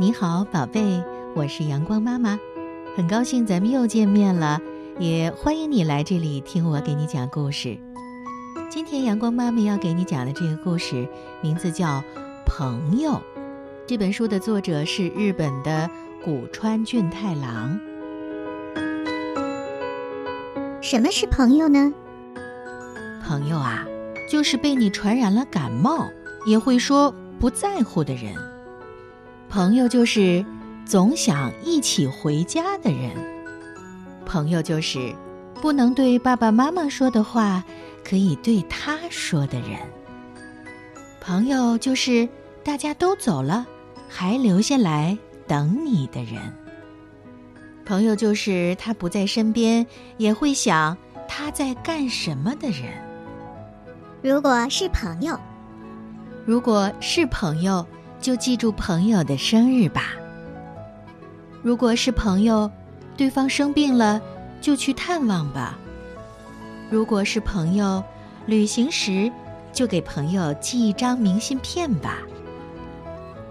你好，宝贝，我是阳光妈妈，很高兴咱们又见面了，也欢迎你来这里听我给你讲故事。今天阳光妈妈要给你讲的这个故事名字叫《朋友》，这本书的作者是日本的古川俊太郎。什么是朋友呢？朋友啊，就是被你传染了感冒，也会说不在乎的人。朋友就是总想一起回家的人。朋友就是不能对爸爸妈妈说的话，可以对他说的人。朋友就是大家都走了，还留下来等你的人。朋友就是他不在身边，也会想他在干什么的人。如果是朋友，如果是朋友。就记住朋友的生日吧。如果是朋友，对方生病了，就去探望吧。如果是朋友，旅行时就给朋友寄一张明信片吧。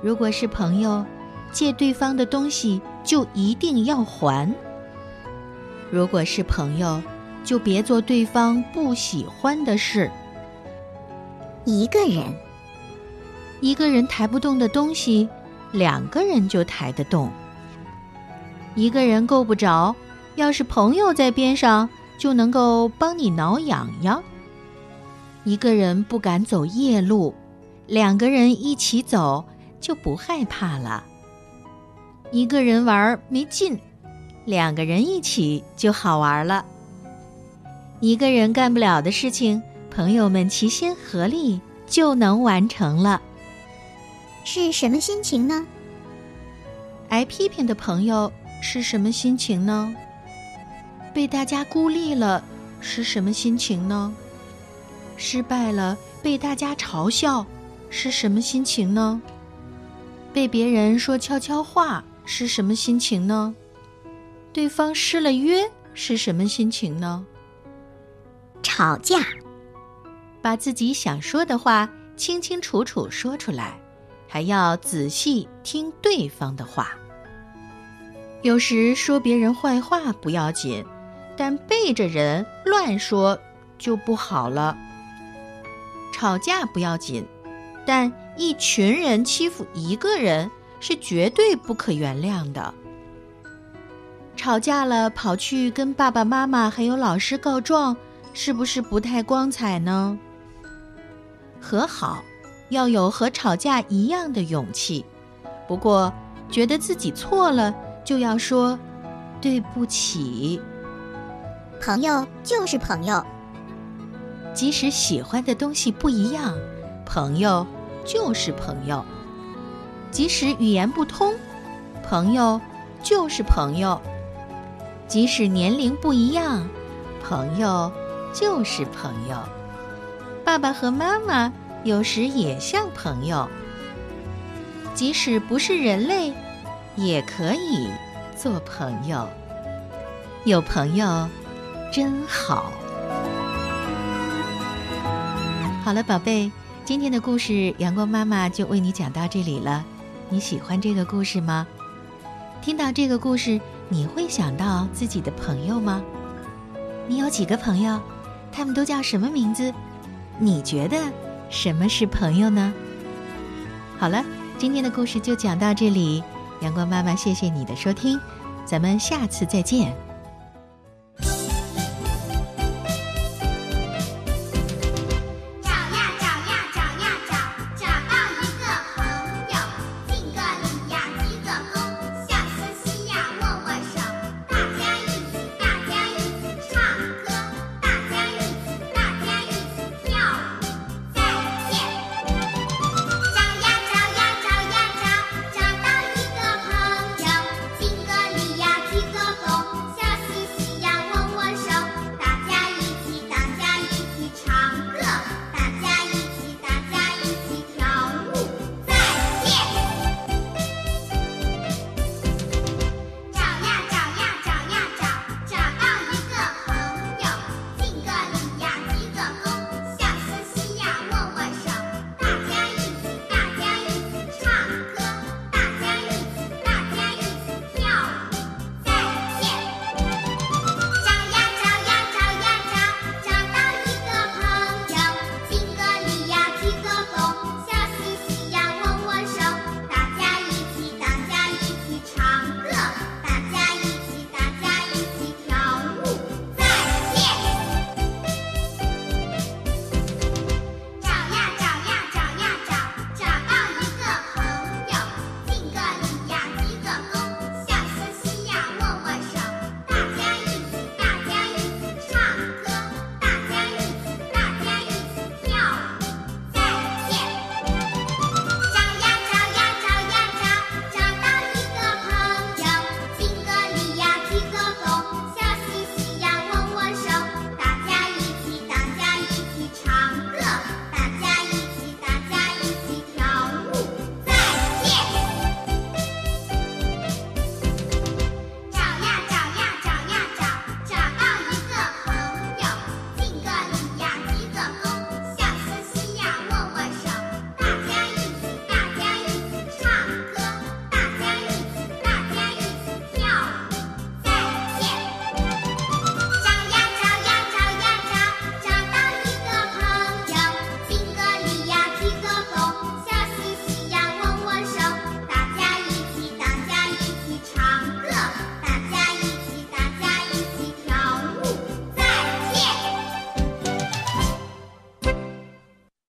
如果是朋友，借对方的东西就一定要还。如果是朋友，就别做对方不喜欢的事。一个人。一个人抬不动的东西，两个人就抬得动。一个人够不着，要是朋友在边上，就能够帮你挠痒痒。一个人不敢走夜路，两个人一起走就不害怕了。一个人玩没劲，两个人一起就好玩了。一个人干不了的事情，朋友们齐心合力就能完成了。是什么心情呢？挨批评的朋友是什么心情呢？被大家孤立了是什么心情呢？失败了被大家嘲笑是什么心情呢？被别人说悄悄话是什么心情呢？对方失了约是什么心情呢？吵架，把自己想说的话清清楚楚说出来。还要仔细听对方的话。有时说别人坏话不要紧，但背着人乱说就不好了。吵架不要紧，但一群人欺负一个人是绝对不可原谅的。吵架了跑去跟爸爸妈妈还有老师告状，是不是不太光彩呢？和好。要有和吵架一样的勇气，不过觉得自己错了，就要说对不起。朋友就是朋友，即使喜欢的东西不一样，朋友就是朋友；即使语言不通，朋友就是朋友；即使年龄不一样，朋友就是朋友。爸爸和妈妈。有时也像朋友，即使不是人类，也可以做朋友。有朋友真好。好了，宝贝，今天的故事阳光妈妈就为你讲到这里了。你喜欢这个故事吗？听到这个故事，你会想到自己的朋友吗？你有几个朋友？他们都叫什么名字？你觉得？什么是朋友呢？好了，今天的故事就讲到这里。阳光妈妈，谢谢你的收听，咱们下次再见。